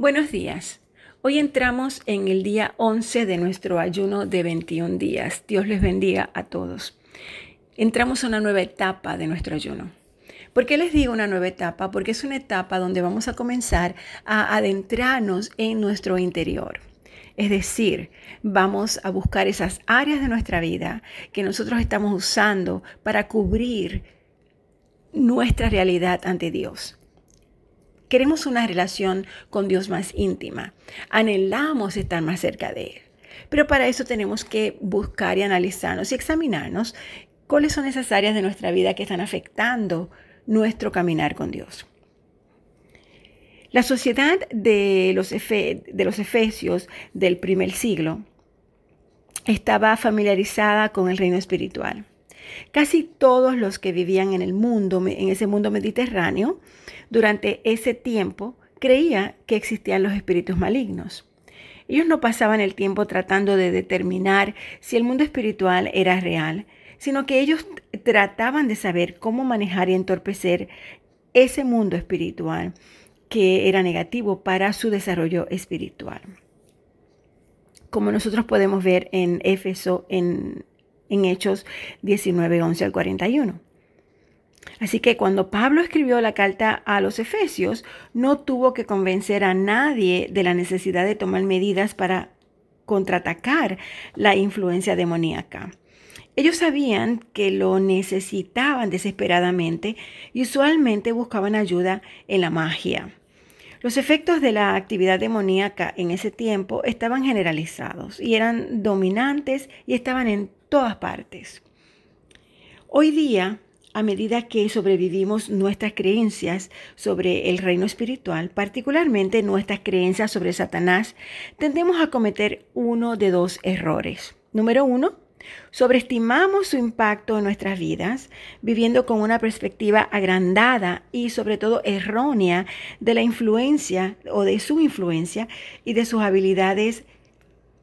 Buenos días. Hoy entramos en el día 11 de nuestro ayuno de 21 días. Dios les bendiga a todos. Entramos a una nueva etapa de nuestro ayuno. ¿Por qué les digo una nueva etapa? Porque es una etapa donde vamos a comenzar a adentrarnos en nuestro interior. Es decir, vamos a buscar esas áreas de nuestra vida que nosotros estamos usando para cubrir nuestra realidad ante Dios. Queremos una relación con Dios más íntima. Anhelamos estar más cerca de Él. Pero para eso tenemos que buscar y analizarnos y examinarnos cuáles son esas áreas de nuestra vida que están afectando nuestro caminar con Dios. La sociedad de los, de los efesios del primer siglo estaba familiarizada con el reino espiritual. Casi todos los que vivían en el mundo, en ese mundo mediterráneo, durante ese tiempo, creía que existían los espíritus malignos. Ellos no pasaban el tiempo tratando de determinar si el mundo espiritual era real, sino que ellos trataban de saber cómo manejar y entorpecer ese mundo espiritual que era negativo para su desarrollo espiritual. Como nosotros podemos ver en Éfeso, en en Hechos 19, 11 al 41. Así que cuando Pablo escribió la carta a los Efesios, no tuvo que convencer a nadie de la necesidad de tomar medidas para contraatacar la influencia demoníaca. Ellos sabían que lo necesitaban desesperadamente y usualmente buscaban ayuda en la magia. Los efectos de la actividad demoníaca en ese tiempo estaban generalizados y eran dominantes y estaban en todas partes. Hoy día, a medida que sobrevivimos nuestras creencias sobre el reino espiritual, particularmente nuestras creencias sobre Satanás, tendemos a cometer uno de dos errores. Número uno, sobreestimamos su impacto en nuestras vidas, viviendo con una perspectiva agrandada y sobre todo errónea de la influencia o de su influencia y de sus habilidades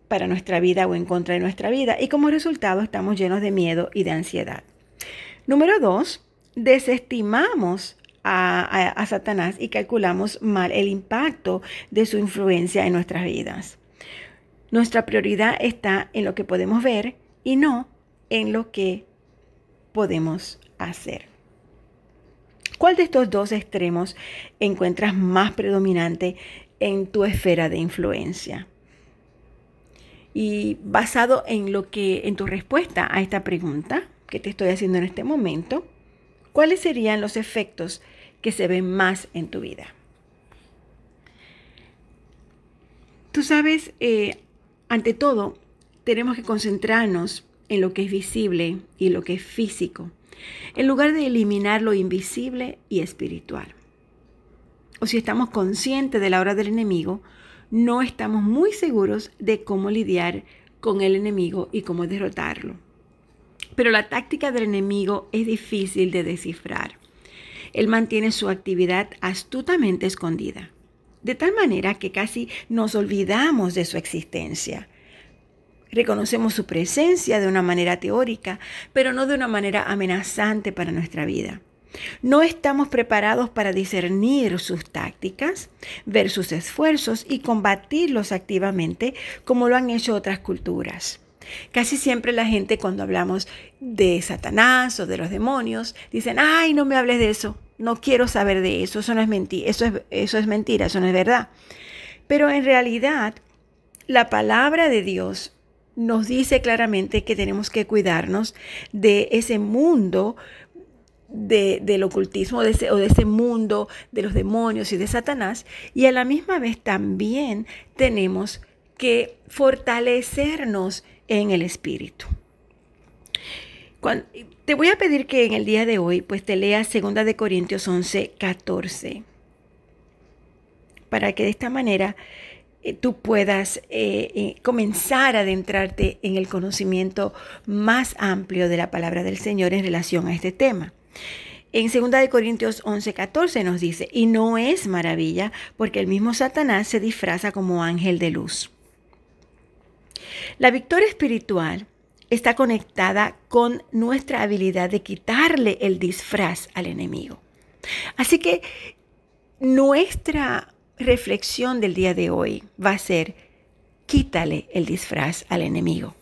para nuestra vida o en contra de nuestra vida y como resultado estamos llenos de miedo y de ansiedad. Número dos, desestimamos a, Satanás y calculamos mal el impacto de su influencia en nuestras vidas. Nuestra prioridad está en lo que podemos ver y no en lo que podemos hacer. ¿Cuál de estos dos extremos encuentras más predominante en tu esfera de influencia? Y basado en lo que en tu respuesta a esta pregunta que te estoy haciendo en este momento, ¿cuáles serían los efectos que se ven más en tu vida? Tú sabes, eh, ante todo, tenemos que concentrarnos en lo que es visible y lo que es físico, en lugar de eliminar lo invisible y espiritual. O si estamos conscientes de la hora del enemigo, no estamos muy seguros de cómo lidiar con el enemigo y cómo derrotarlo. Pero la táctica del enemigo es difícil de descifrar. Él mantiene su actividad astutamente escondida, de tal manera que casi nos olvidamos de su existencia. Reconocemos su presencia de una manera teórica, pero no de una manera amenazante para nuestra vida. No estamos preparados para discernir sus tácticas, ver sus esfuerzos y combatirlos activamente como lo han hecho otras culturas. Casi siempre la gente cuando hablamos de Satanás o de los demonios dicen, ay, no me hables de eso, no quiero saber de eso, eso no es mentira, eso es, eso es mentira, eso no es verdad. Pero en realidad la palabra de Dios nos dice claramente que tenemos que cuidarnos de ese mundo del ocultismo de o de ese mundo de los demonios y de Satanás. Y a la misma vez también tenemos que fortalecernos en el espíritu. te voy a pedir que en el día de hoy pues te leas 2 de Corintios 11, 14 para que de esta manera eh, tú puedas eh, eh, comenzar a adentrarte en el conocimiento más amplio de la palabra del Señor en relación a este tema. En 2 Corintios 11, 14 nos dice, y no es maravilla porque el mismo Satanás se disfraza como ángel de luz. La victoria espiritual está conectada con nuestra habilidad de quitarle el disfraz al enemigo. Así que nuestra reflexión del día de hoy va a ser, quítale el disfraz al enemigo.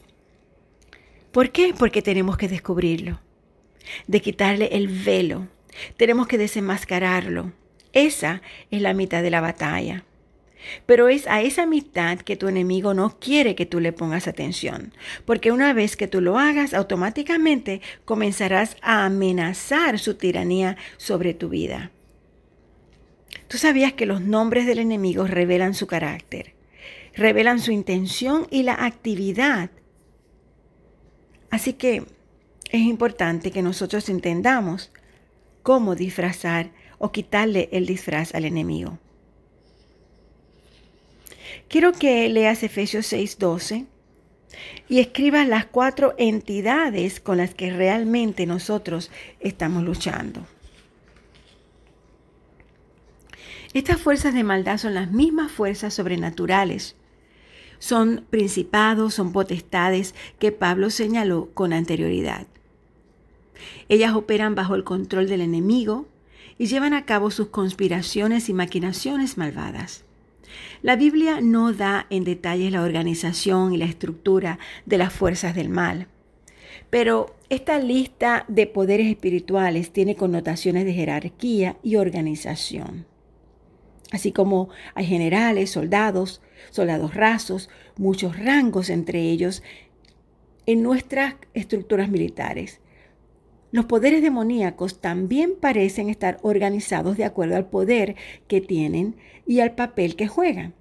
¿Por qué? Porque tenemos que descubrirlo, de quitarle el velo, tenemos que desenmascararlo. Esa es la mitad de la batalla. Pero es a esa mitad que tu enemigo no quiere que tú le pongas atención, porque una vez que tú lo hagas, automáticamente comenzarás a amenazar su tiranía sobre tu vida. Tú sabías que los nombres del enemigo revelan su carácter, revelan su intención y la actividad. Así que es importante que nosotros entendamos cómo disfrazar o quitarle el disfraz al enemigo. Quiero que leas Efesios 6:12 y escribas las cuatro entidades con las que realmente nosotros estamos luchando. Estas fuerzas de maldad son las mismas fuerzas sobrenaturales. Son principados, son potestades que Pablo señaló con anterioridad. Ellas operan bajo el control del enemigo y llevan a cabo sus conspiraciones y maquinaciones malvadas. La Biblia no da en detalles la organización y la estructura de las fuerzas del mal, pero esta lista de poderes espirituales tiene connotaciones de jerarquía y organización así como hay generales, soldados, soldados rasos, muchos rangos entre ellos en nuestras estructuras militares. Los poderes demoníacos también parecen estar organizados de acuerdo al poder que tienen y al papel que juegan.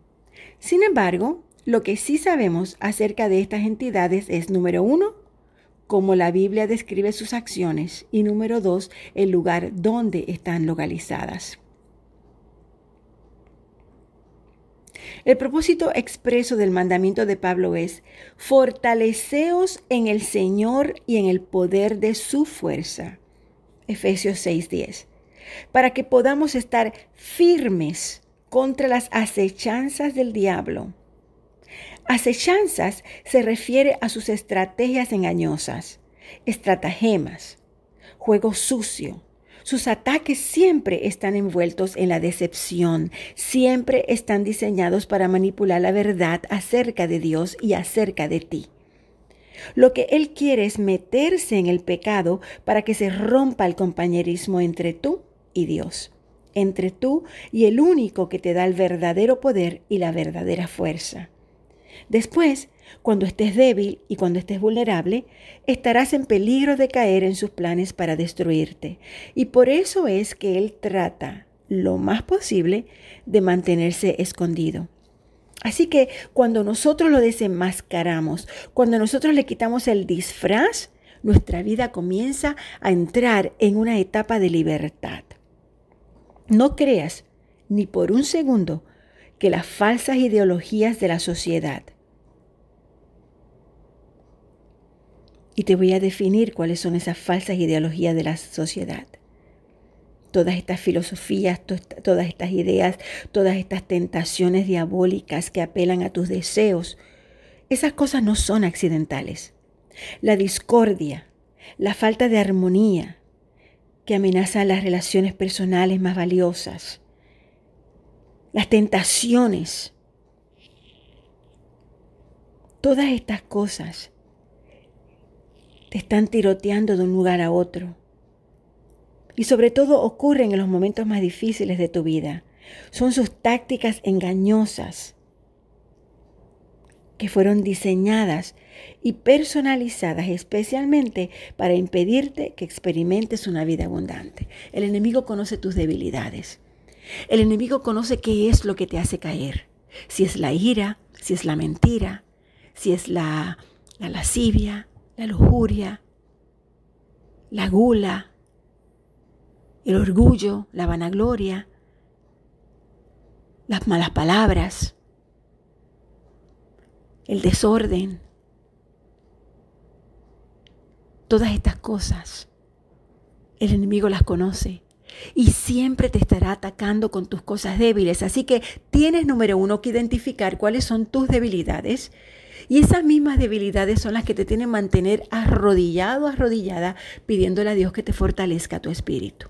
Sin embargo, lo que sí sabemos acerca de estas entidades es, número uno, cómo la Biblia describe sus acciones y número dos, el lugar donde están localizadas. El propósito expreso del mandamiento de Pablo es, fortaleceos en el Señor y en el poder de su fuerza. Efesios 6:10. Para que podamos estar firmes contra las acechanzas del diablo. Acechanzas se refiere a sus estrategias engañosas, estratagemas, juego sucio, sus ataques siempre están envueltos en la decepción, siempre están diseñados para manipular la verdad acerca de Dios y acerca de ti. Lo que Él quiere es meterse en el pecado para que se rompa el compañerismo entre tú y Dios, entre tú y el único que te da el verdadero poder y la verdadera fuerza. Después, cuando estés débil y cuando estés vulnerable, estarás en peligro de caer en sus planes para destruirte. Y por eso es que Él trata lo más posible de mantenerse escondido. Así que cuando nosotros lo desenmascaramos, cuando nosotros le quitamos el disfraz, nuestra vida comienza a entrar en una etapa de libertad. No creas ni por un segundo que las falsas ideologías de la sociedad, Y te voy a definir cuáles son esas falsas ideologías de la sociedad. Todas estas filosofías, todas estas ideas, todas estas tentaciones diabólicas que apelan a tus deseos, esas cosas no son accidentales. La discordia, la falta de armonía que amenaza las relaciones personales más valiosas, las tentaciones, todas estas cosas te están tiroteando de un lugar a otro. Y sobre todo ocurren en los momentos más difíciles de tu vida. Son sus tácticas engañosas que fueron diseñadas y personalizadas especialmente para impedirte que experimentes una vida abundante. El enemigo conoce tus debilidades. El enemigo conoce qué es lo que te hace caer. Si es la ira, si es la mentira, si es la, la lascivia, la lujuria, la gula, el orgullo, la vanagloria, las malas palabras, el desorden. Todas estas cosas, el enemigo las conoce y siempre te estará atacando con tus cosas débiles. Así que tienes, número uno, que identificar cuáles son tus debilidades y esas mismas debilidades son las que te tienen mantener arrodillado, arrodillada, pidiéndole a Dios que te fortalezca tu espíritu.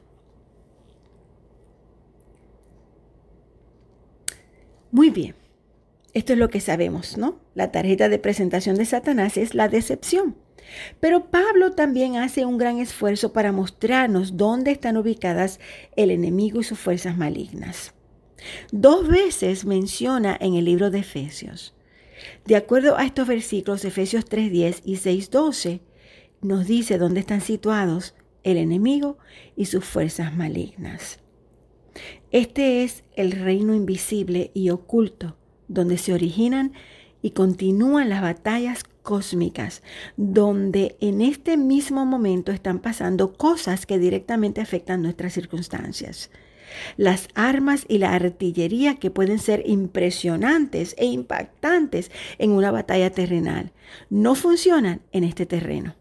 Muy bien. Esto es lo que sabemos, ¿no? La tarjeta de presentación de Satanás es la decepción. Pero Pablo también hace un gran esfuerzo para mostrarnos dónde están ubicadas el enemigo y sus fuerzas malignas. Dos veces menciona en el libro de Efesios. De acuerdo a estos versículos, Efesios 3.10 y 6.12, nos dice dónde están situados el enemigo y sus fuerzas malignas. Este es el reino invisible y oculto, donde se originan y continúan las batallas cósmicas, donde en este mismo momento están pasando cosas que directamente afectan nuestras circunstancias. Las armas y la artillería que pueden ser impresionantes e impactantes en una batalla terrenal no funcionan en este terreno.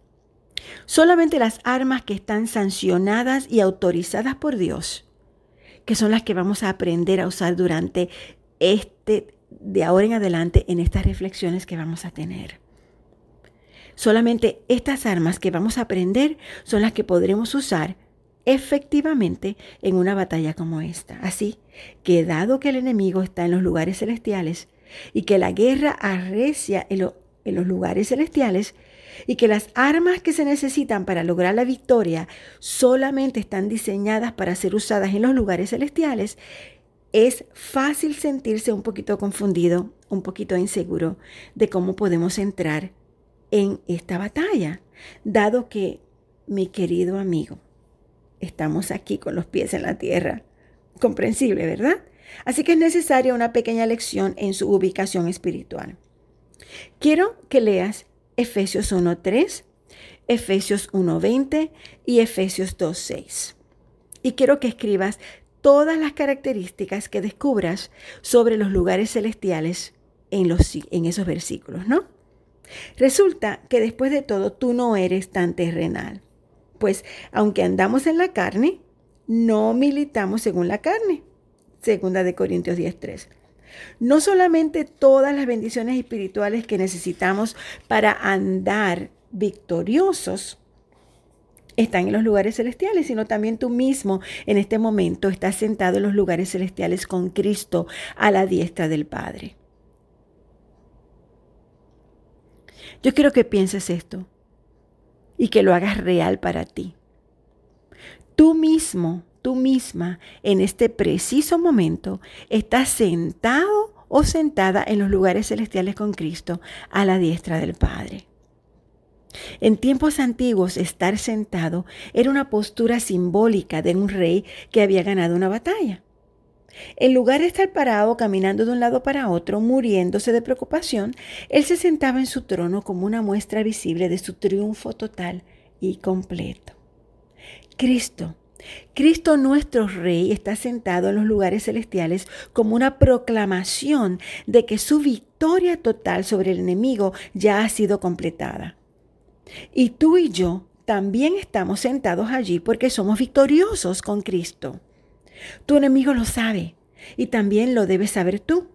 Solamente las armas que están sancionadas y autorizadas por Dios, que son las que vamos a aprender a usar durante este de ahora en adelante en estas reflexiones que vamos a tener. Solamente estas armas que vamos a aprender son las que podremos usar efectivamente en una batalla como esta. Así que dado que el enemigo está en los lugares celestiales y que la guerra arrecia en, en los lugares celestiales, y que las armas que se necesitan para lograr la victoria solamente están diseñadas para ser usadas en los lugares celestiales, es fácil sentirse un poquito confundido, un poquito inseguro de cómo podemos entrar en esta batalla, dado que, mi querido amigo, estamos aquí con los pies en la tierra. Comprensible, ¿verdad? Así que es necesaria una pequeña lección en su ubicación espiritual. Quiero que leas Efesios 1.3, Efesios 1.20 y Efesios 2.6. Y quiero que escribas todas las características que descubras sobre los lugares celestiales en, los, en esos versículos, ¿no? Resulta que después de todo tú no eres tan terrenal, pues aunque andamos en la carne, no militamos según la carne. Segunda de Corintios 10:3. No solamente todas las bendiciones espirituales que necesitamos para andar victoriosos, están en los lugares celestiales, sino también tú mismo en este momento estás sentado en los lugares celestiales con Cristo a la diestra del Padre. Yo quiero que pienses esto y que lo hagas real para ti. Tú mismo, tú misma, en este preciso momento, estás sentado o sentada en los lugares celestiales con Cristo a la diestra del Padre. En tiempos antiguos, estar sentado era una postura simbólica de un rey que había ganado una batalla. En lugar de estar parado caminando de un lado para otro, muriéndose de preocupación, él se sentaba en su trono como una muestra visible de su triunfo total y completo. Cristo, Cristo nuestro Rey está sentado en los lugares celestiales como una proclamación de que su victoria total sobre el enemigo ya ha sido completada. Y tú y yo también estamos sentados allí porque somos victoriosos con Cristo. Tu enemigo lo sabe y también lo debes saber tú.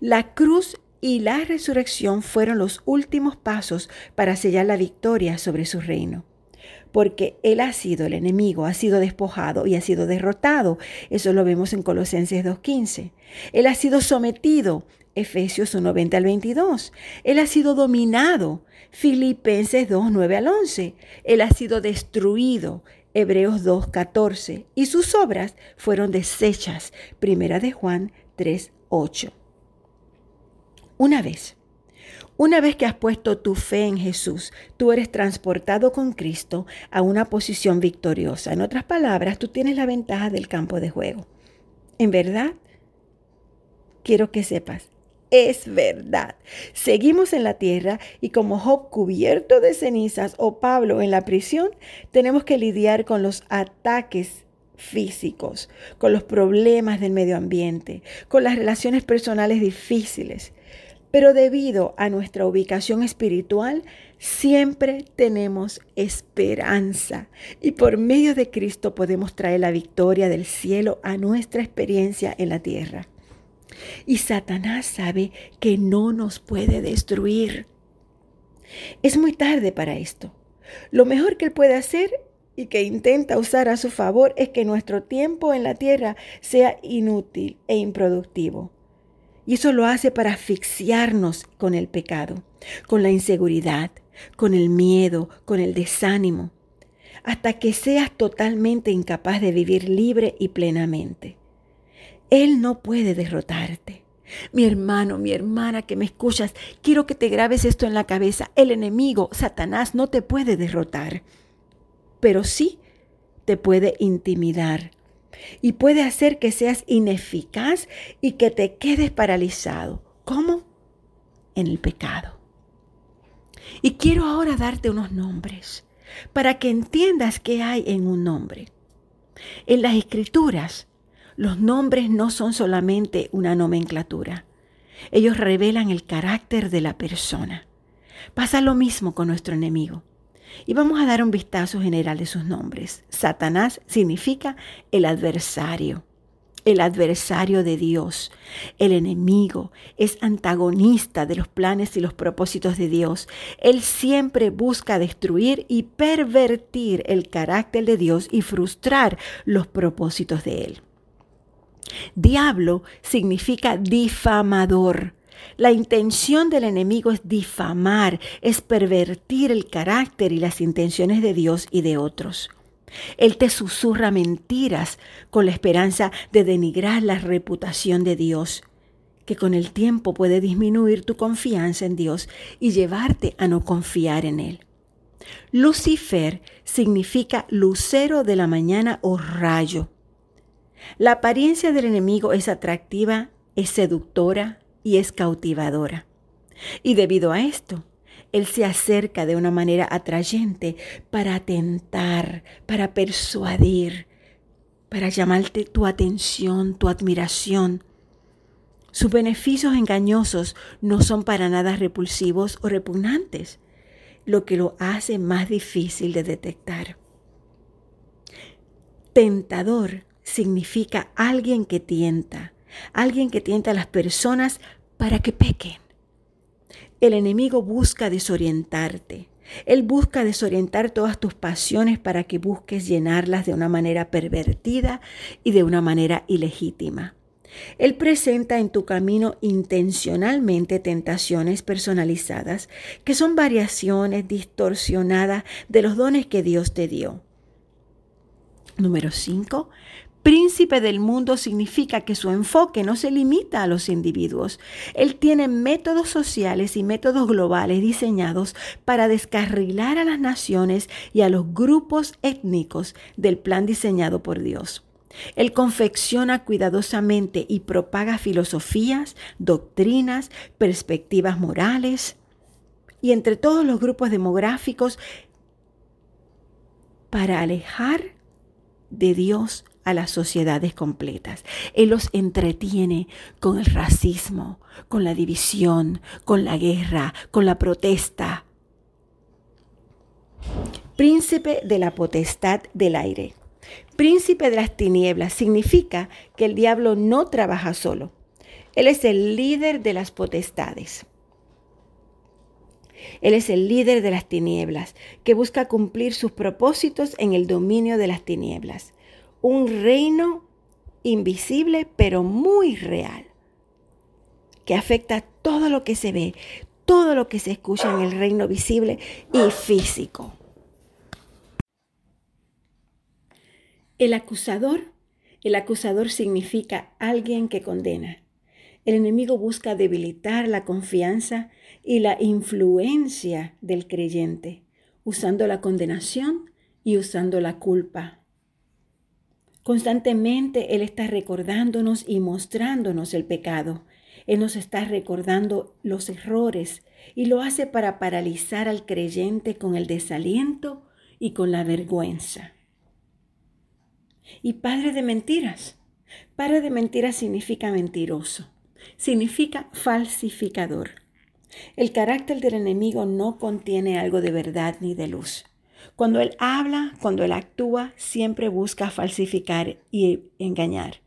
La cruz y la resurrección fueron los últimos pasos para sellar la victoria sobre su reino. Porque Él ha sido el enemigo, ha sido despojado y ha sido derrotado. Eso lo vemos en Colosenses 2.15. Él ha sido sometido, Efesios 1.20 al 22. Él ha sido dominado, Filipenses 2, 9 al 11. Él ha sido destruido. Hebreos 2, 14. Y sus obras fueron desechas. Primera de Juan 3, 8. Una vez, una vez que has puesto tu fe en Jesús, tú eres transportado con Cristo a una posición victoriosa. En otras palabras, tú tienes la ventaja del campo de juego. En verdad, quiero que sepas, es verdad. Seguimos en la tierra y como Job cubierto de cenizas o Pablo en la prisión, tenemos que lidiar con los ataques físicos, con los problemas del medio ambiente, con las relaciones personales difíciles. Pero debido a nuestra ubicación espiritual, siempre tenemos esperanza y por medio de Cristo podemos traer la victoria del cielo a nuestra experiencia en la tierra. Y Satanás sabe que no nos puede destruir. Es muy tarde para esto. Lo mejor que él puede hacer y que intenta usar a su favor es que nuestro tiempo en la tierra sea inútil e improductivo. Y eso lo hace para asfixiarnos con el pecado, con la inseguridad, con el miedo, con el desánimo, hasta que seas totalmente incapaz de vivir libre y plenamente. Él no puede derrotarte. Mi hermano, mi hermana que me escuchas, quiero que te grabes esto en la cabeza. El enemigo, Satanás, no te puede derrotar, pero sí te puede intimidar y puede hacer que seas ineficaz y que te quedes paralizado. ¿Cómo? En el pecado. Y quiero ahora darte unos nombres para que entiendas qué hay en un nombre. En las escrituras los nombres no son solamente una nomenclatura. Ellos revelan el carácter de la persona. Pasa lo mismo con nuestro enemigo. Y vamos a dar un vistazo general de sus nombres. Satanás significa el adversario, el adversario de Dios. El enemigo es antagonista de los planes y los propósitos de Dios. Él siempre busca destruir y pervertir el carácter de Dios y frustrar los propósitos de Él. Diablo significa difamador. La intención del enemigo es difamar, es pervertir el carácter y las intenciones de Dios y de otros. Él te susurra mentiras con la esperanza de denigrar la reputación de Dios, que con el tiempo puede disminuir tu confianza en Dios y llevarte a no confiar en Él. Lucifer significa lucero de la mañana o rayo. La apariencia del enemigo es atractiva, es seductora y es cautivadora. Y debido a esto, él se acerca de una manera atrayente para atentar, para persuadir, para llamarte tu atención, tu admiración. Sus beneficios engañosos no son para nada repulsivos o repugnantes, lo que lo hace más difícil de detectar. Tentador significa alguien que tienta, alguien que tienta a las personas para que pequen. El enemigo busca desorientarte. Él busca desorientar todas tus pasiones para que busques llenarlas de una manera pervertida y de una manera ilegítima. Él presenta en tu camino intencionalmente tentaciones personalizadas que son variaciones distorsionadas de los dones que Dios te dio. Número 5. Príncipe del mundo significa que su enfoque no se limita a los individuos. Él tiene métodos sociales y métodos globales diseñados para descarrilar a las naciones y a los grupos étnicos del plan diseñado por Dios. Él confecciona cuidadosamente y propaga filosofías, doctrinas, perspectivas morales y entre todos los grupos demográficos para alejar de Dios a las sociedades completas. Él los entretiene con el racismo, con la división, con la guerra, con la protesta. Príncipe de la potestad del aire. Príncipe de las tinieblas significa que el diablo no trabaja solo. Él es el líder de las potestades. Él es el líder de las tinieblas, que busca cumplir sus propósitos en el dominio de las tinieblas. Un reino invisible pero muy real, que afecta todo lo que se ve, todo lo que se escucha en el reino visible y físico. El acusador, el acusador significa alguien que condena. El enemigo busca debilitar la confianza y la influencia del creyente, usando la condenación y usando la culpa. Constantemente Él está recordándonos y mostrándonos el pecado. Él nos está recordando los errores y lo hace para paralizar al creyente con el desaliento y con la vergüenza. Y padre de mentiras. Padre de mentiras significa mentiroso significa falsificador. El carácter del enemigo no contiene algo de verdad ni de luz. Cuando él habla, cuando él actúa, siempre busca falsificar y engañar.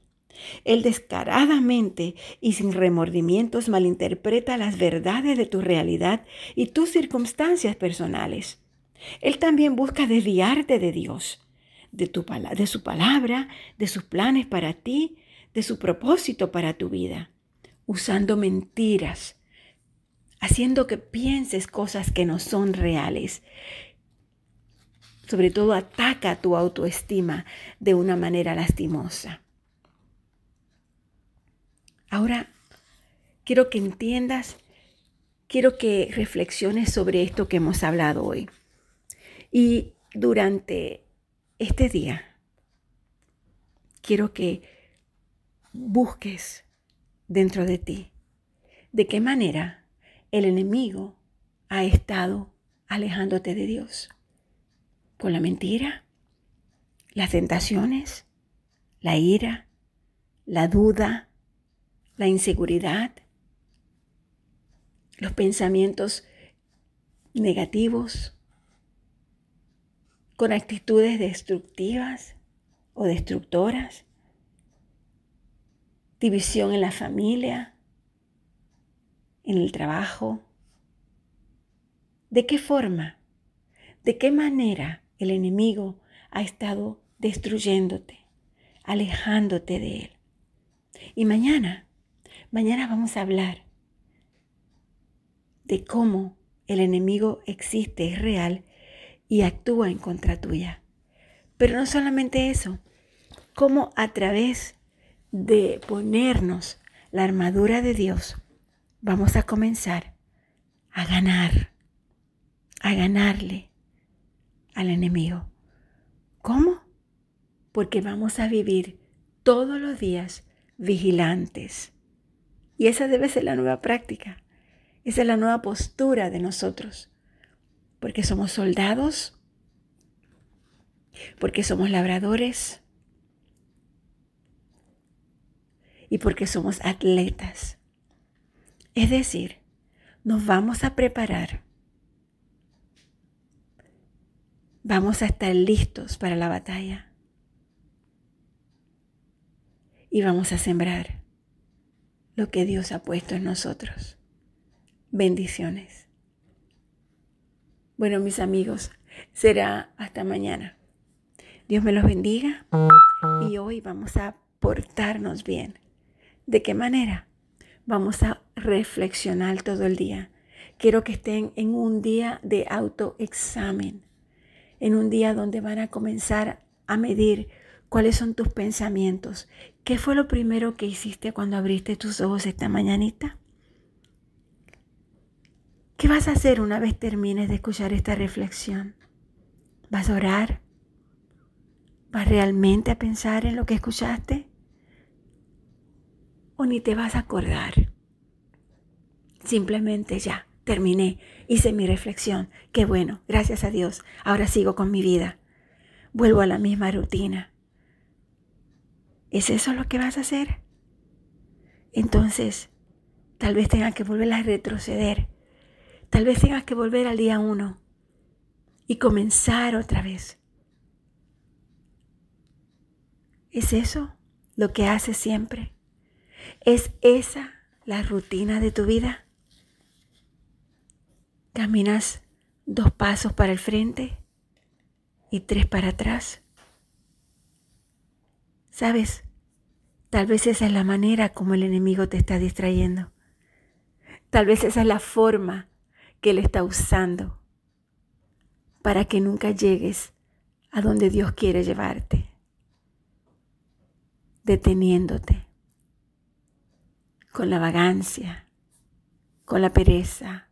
Él descaradamente y sin remordimientos malinterpreta las verdades de tu realidad y tus circunstancias personales. Él también busca desviarte de Dios, de, tu, su palabra, de sus planes para ti, de su propósito para tu vida usando mentiras, haciendo que pienses cosas que no son reales. Sobre todo ataca tu autoestima de una manera lastimosa. Ahora, quiero que entiendas, quiero que reflexiones sobre esto que hemos hablado hoy. Y durante este día, quiero que busques dentro de ti de qué manera el enemigo ha estado alejándote de Dios. Con la mentira, las tentaciones, la ira, la duda, la inseguridad, los pensamientos negativos, con actitudes destructivas o destructoras, división en la familia, en el trabajo. ¿De qué forma? ¿De qué manera el enemigo ha estado destruyéndote, alejándote de él? Y mañana Mañana vamos a hablar de cómo el enemigo existe, es real y actúa en contra tuya. Pero no solamente eso, cómo a través de ponernos la armadura de Dios, vamos a comenzar a ganar, a ganarle al enemigo. ¿Cómo? Porque vamos a vivir todos los días vigilantes, y esa debe ser la nueva práctica. Esa es la nueva postura de nosotros. Porque somos soldados, porque somos labradores y porque somos atletas. Es decir, nos vamos a preparar. Vamos a estar listos para la batalla. Y vamos a sembrar lo que Dios ha puesto en nosotros. Bendiciones. Bueno, mis amigos, será hasta mañana. Dios me los bendiga y hoy vamos a portarnos bien. ¿De qué manera? Vamos a reflexionar todo el día. Quiero que estén en un día de autoexamen, en un día donde van a comenzar a medir cuáles son tus pensamientos, ¿Qué fue lo primero que hiciste cuando abriste tus ojos esta mañanita? ¿Qué vas a hacer una vez termines de escuchar esta reflexión? ¿Vas a orar? ¿Vas realmente a pensar en lo que escuchaste? ¿O ni te vas a acordar? Simplemente ya, terminé, hice mi reflexión. Qué bueno, gracias a Dios. Ahora sigo con mi vida. Vuelvo a la misma rutina. ¿Es eso lo que vas a hacer? Entonces, tal vez tengas que volver a retroceder. Tal vez tengas que volver al día uno y comenzar otra vez. ¿Es eso lo que haces siempre? ¿Es esa la rutina de tu vida? ¿Caminas dos pasos para el frente y tres para atrás? ¿Sabes? Tal vez esa es la manera como el enemigo te está distrayendo. Tal vez esa es la forma que él está usando para que nunca llegues a donde Dios quiere llevarte, deteniéndote con la vagancia, con la pereza,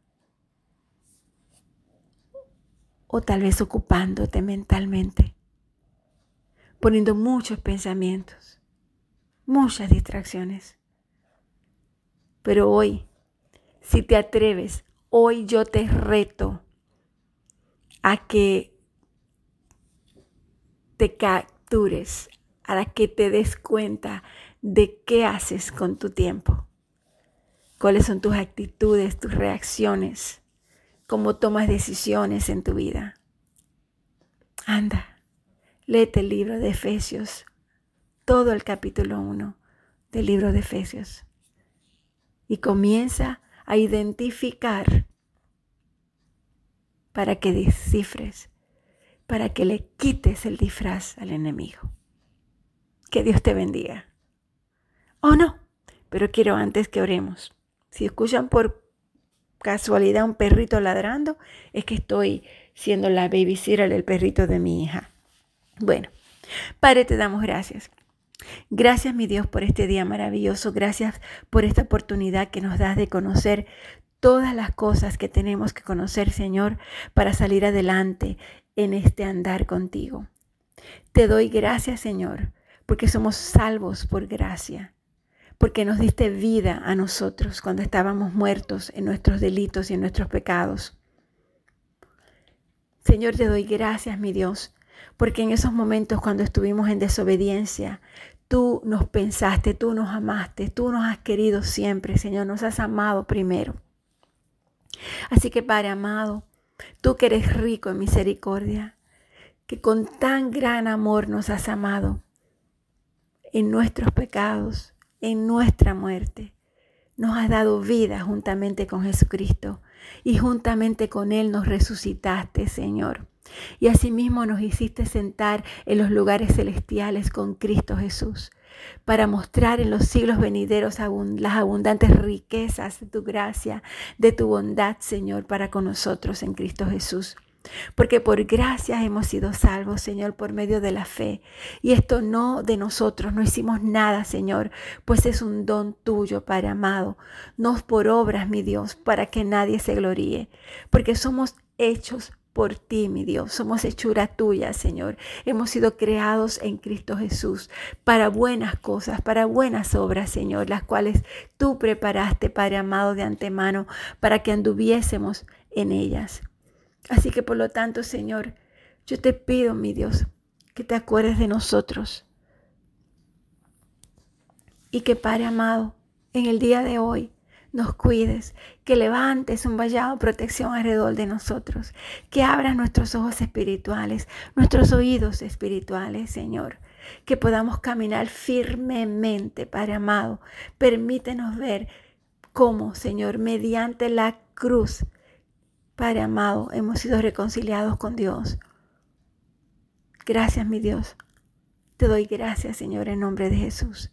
o tal vez ocupándote mentalmente poniendo muchos pensamientos, muchas distracciones. Pero hoy, si te atreves, hoy yo te reto a que te captures, a que te des cuenta de qué haces con tu tiempo, cuáles son tus actitudes, tus reacciones, cómo tomas decisiones en tu vida. Anda, Léete el libro de Efesios, todo el capítulo 1 del libro de Efesios. Y comienza a identificar para que descifres, para que le quites el disfraz al enemigo. Que Dios te bendiga. O no, pero quiero antes que oremos. Si escuchan por casualidad un perrito ladrando, es que estoy siendo la babysitter del perrito de mi hija. Bueno, Padre, te damos gracias. Gracias, mi Dios, por este día maravilloso. Gracias por esta oportunidad que nos das de conocer todas las cosas que tenemos que conocer, Señor, para salir adelante en este andar contigo. Te doy gracias, Señor, porque somos salvos por gracia, porque nos diste vida a nosotros cuando estábamos muertos en nuestros delitos y en nuestros pecados. Señor, te doy gracias, mi Dios, porque en esos momentos cuando estuvimos en desobediencia, tú nos pensaste, tú nos amaste, tú nos has querido siempre, Señor, nos has amado primero. Así que Padre amado, tú que eres rico en misericordia, que con tan gran amor nos has amado en nuestros pecados, en nuestra muerte, nos has dado vida juntamente con Jesucristo y juntamente con Él nos resucitaste, Señor. Y asimismo nos hiciste sentar en los lugares celestiales con Cristo Jesús para mostrar en los siglos venideros las abundantes riquezas de tu gracia, de tu bondad, Señor, para con nosotros en Cristo Jesús. Porque por gracia hemos sido salvos, Señor, por medio de la fe. Y esto no de nosotros, no hicimos nada, Señor, pues es un don tuyo, Padre amado. No por obras, mi Dios, para que nadie se gloríe, porque somos hechos por ti, mi Dios. Somos hechura tuya, Señor. Hemos sido creados en Cristo Jesús para buenas cosas, para buenas obras, Señor, las cuales tú preparaste, Padre amado, de antemano, para que anduviésemos en ellas. Así que por lo tanto, Señor, yo te pido, mi Dios, que te acuerdes de nosotros. Y que, Padre amado, en el día de hoy, nos cuides, que levantes un vallado de protección alrededor de nosotros, que abras nuestros ojos espirituales, nuestros oídos espirituales, Señor, que podamos caminar firmemente, Padre amado. Permítenos ver cómo, Señor, mediante la cruz, Padre amado, hemos sido reconciliados con Dios. Gracias, mi Dios. Te doy gracias, Señor, en nombre de Jesús.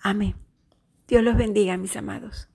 Amén. Dios los bendiga, mis amados.